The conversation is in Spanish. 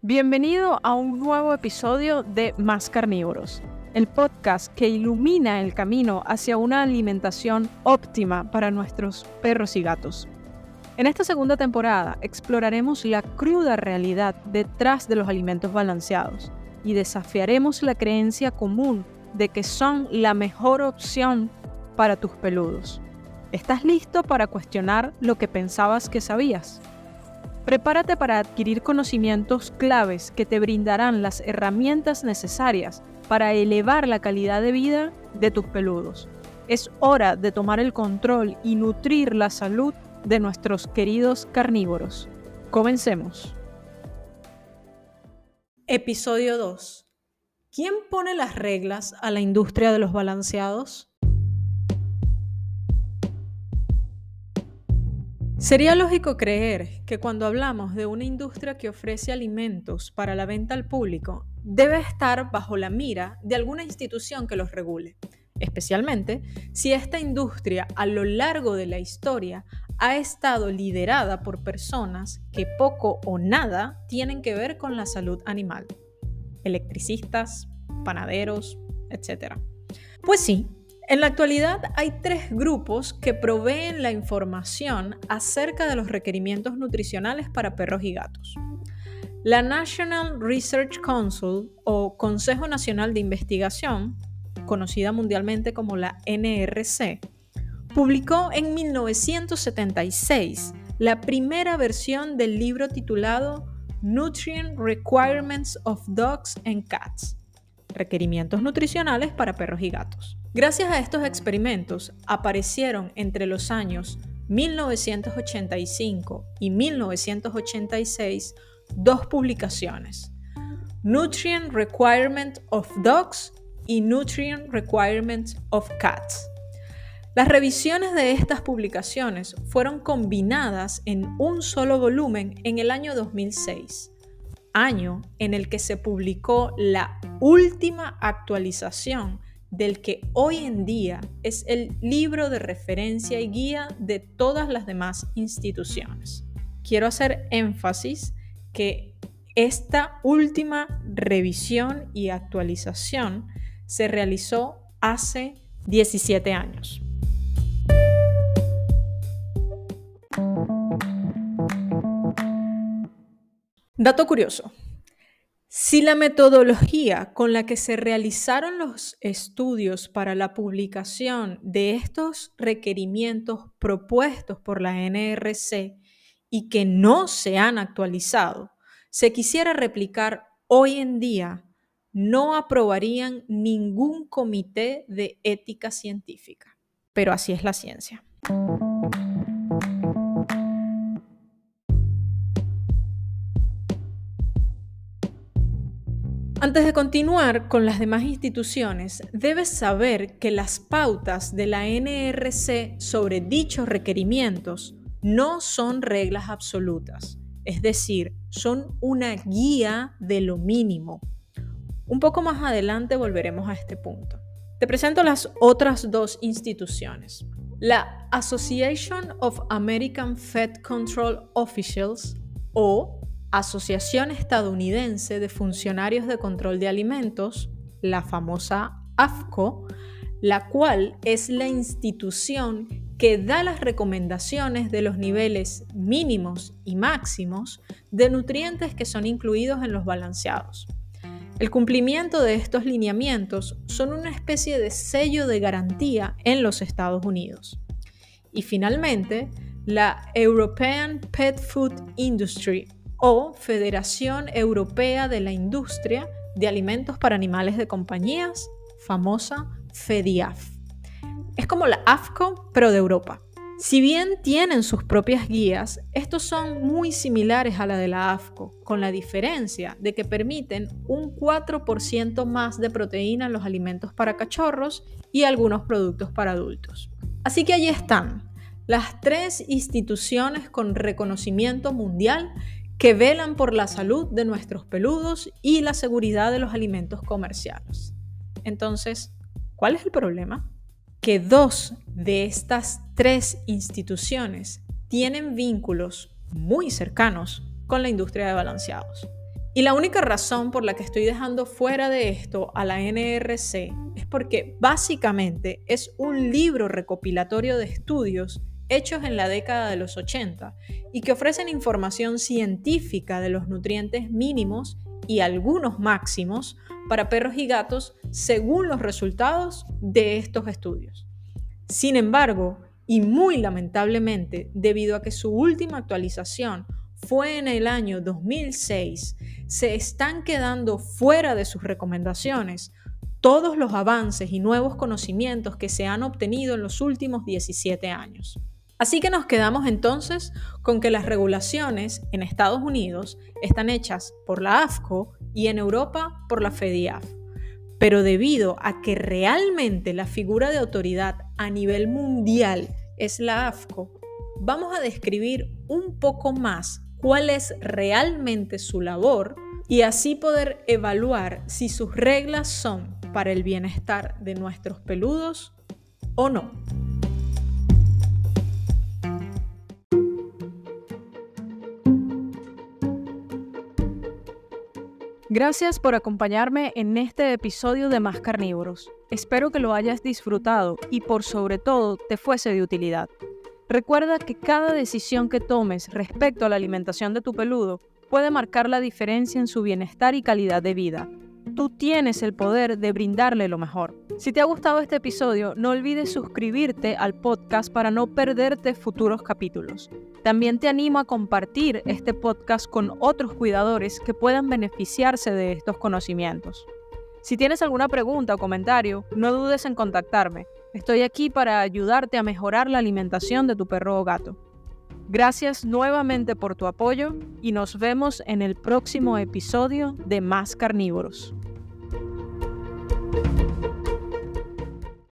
Bienvenido a un nuevo episodio de Más Carnívoros, el podcast que ilumina el camino hacia una alimentación óptima para nuestros perros y gatos. En esta segunda temporada exploraremos la cruda realidad detrás de los alimentos balanceados y desafiaremos la creencia común de que son la mejor opción para tus peludos. ¿Estás listo para cuestionar lo que pensabas que sabías? Prepárate para adquirir conocimientos claves que te brindarán las herramientas necesarias para elevar la calidad de vida de tus peludos. Es hora de tomar el control y nutrir la salud de nuestros queridos carnívoros. Comencemos. Episodio 2. ¿Quién pone las reglas a la industria de los balanceados? Sería lógico creer que cuando hablamos de una industria que ofrece alimentos para la venta al público, debe estar bajo la mira de alguna institución que los regule, especialmente si esta industria a lo largo de la historia ha estado liderada por personas que poco o nada tienen que ver con la salud animal, electricistas, panaderos, etc. Pues sí, en la actualidad hay tres grupos que proveen la información acerca de los requerimientos nutricionales para perros y gatos. La National Research Council o Consejo Nacional de Investigación, conocida mundialmente como la NRC, publicó en 1976 la primera versión del libro titulado Nutrient Requirements of Dogs and Cats, requerimientos nutricionales para perros y gatos. Gracias a estos experimentos aparecieron entre los años 1985 y 1986 dos publicaciones, Nutrient Requirement of Dogs y Nutrient Requirement of Cats. Las revisiones de estas publicaciones fueron combinadas en un solo volumen en el año 2006, año en el que se publicó la última actualización del que hoy en día es el libro de referencia y guía de todas las demás instituciones. Quiero hacer énfasis que esta última revisión y actualización se realizó hace 17 años. Dato curioso, si la metodología con la que se realizaron los estudios para la publicación de estos requerimientos propuestos por la NRC y que no se han actualizado, se quisiera replicar hoy en día, no aprobarían ningún comité de ética científica. Pero así es la ciencia. Antes de continuar con las demás instituciones, debes saber que las pautas de la NRC sobre dichos requerimientos no son reglas absolutas, es decir, son una guía de lo mínimo. Un poco más adelante volveremos a este punto. Te presento las otras dos instituciones. La Association of American Fed Control Officials o Asociación Estadounidense de Funcionarios de Control de Alimentos, la famosa AFCO, la cual es la institución que da las recomendaciones de los niveles mínimos y máximos de nutrientes que son incluidos en los balanceados. El cumplimiento de estos lineamientos son una especie de sello de garantía en los Estados Unidos. Y finalmente, la European Pet Food Industry o Federación Europea de la Industria de Alimentos para Animales de Compañías, famosa FEDIAF. Es como la AFCO, pero de Europa. Si bien tienen sus propias guías, estos son muy similares a la de la AFCO, con la diferencia de que permiten un 4% más de proteína en los alimentos para cachorros y algunos productos para adultos. Así que allí están, las tres instituciones con reconocimiento mundial que velan por la salud de nuestros peludos y la seguridad de los alimentos comerciales. Entonces, ¿cuál es el problema? Que dos de estas tres instituciones tienen vínculos muy cercanos con la industria de balanceados. Y la única razón por la que estoy dejando fuera de esto a la NRC es porque básicamente es un libro recopilatorio de estudios hechos en la década de los 80 y que ofrecen información científica de los nutrientes mínimos y algunos máximos para perros y gatos según los resultados de estos estudios. Sin embargo, y muy lamentablemente, debido a que su última actualización fue en el año 2006, se están quedando fuera de sus recomendaciones todos los avances y nuevos conocimientos que se han obtenido en los últimos 17 años. Así que nos quedamos entonces con que las regulaciones en Estados Unidos están hechas por la AFCO y en Europa por la FEDIAF. Pero debido a que realmente la figura de autoridad a nivel mundial es la AFCO, vamos a describir un poco más cuál es realmente su labor y así poder evaluar si sus reglas son para el bienestar de nuestros peludos o no. Gracias por acompañarme en este episodio de Más Carnívoros. Espero que lo hayas disfrutado y por sobre todo te fuese de utilidad. Recuerda que cada decisión que tomes respecto a la alimentación de tu peludo puede marcar la diferencia en su bienestar y calidad de vida. Tú tienes el poder de brindarle lo mejor. Si te ha gustado este episodio, no olvides suscribirte al podcast para no perderte futuros capítulos. También te animo a compartir este podcast con otros cuidadores que puedan beneficiarse de estos conocimientos. Si tienes alguna pregunta o comentario, no dudes en contactarme. Estoy aquí para ayudarte a mejorar la alimentación de tu perro o gato. Gracias nuevamente por tu apoyo y nos vemos en el próximo episodio de Más Carnívoros.